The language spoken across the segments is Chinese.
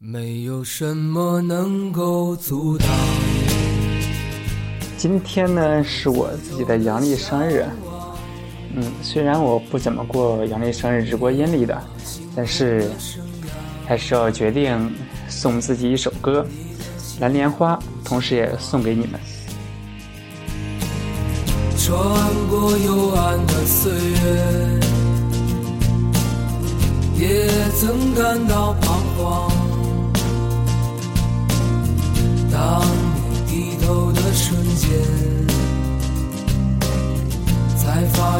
没有什么能够阻挡。今天呢是我自己的阳历生日，嗯，虽然我不怎么过阳历生日，只过阴历的，但是还是要决定送自己一首歌《蓝莲花》，同时也送给你们。穿过幽暗的岁月，也曾感到彷徨。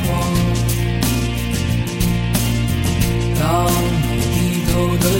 徨，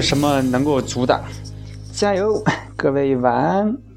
什么能够阻挡，加油，各位晚安。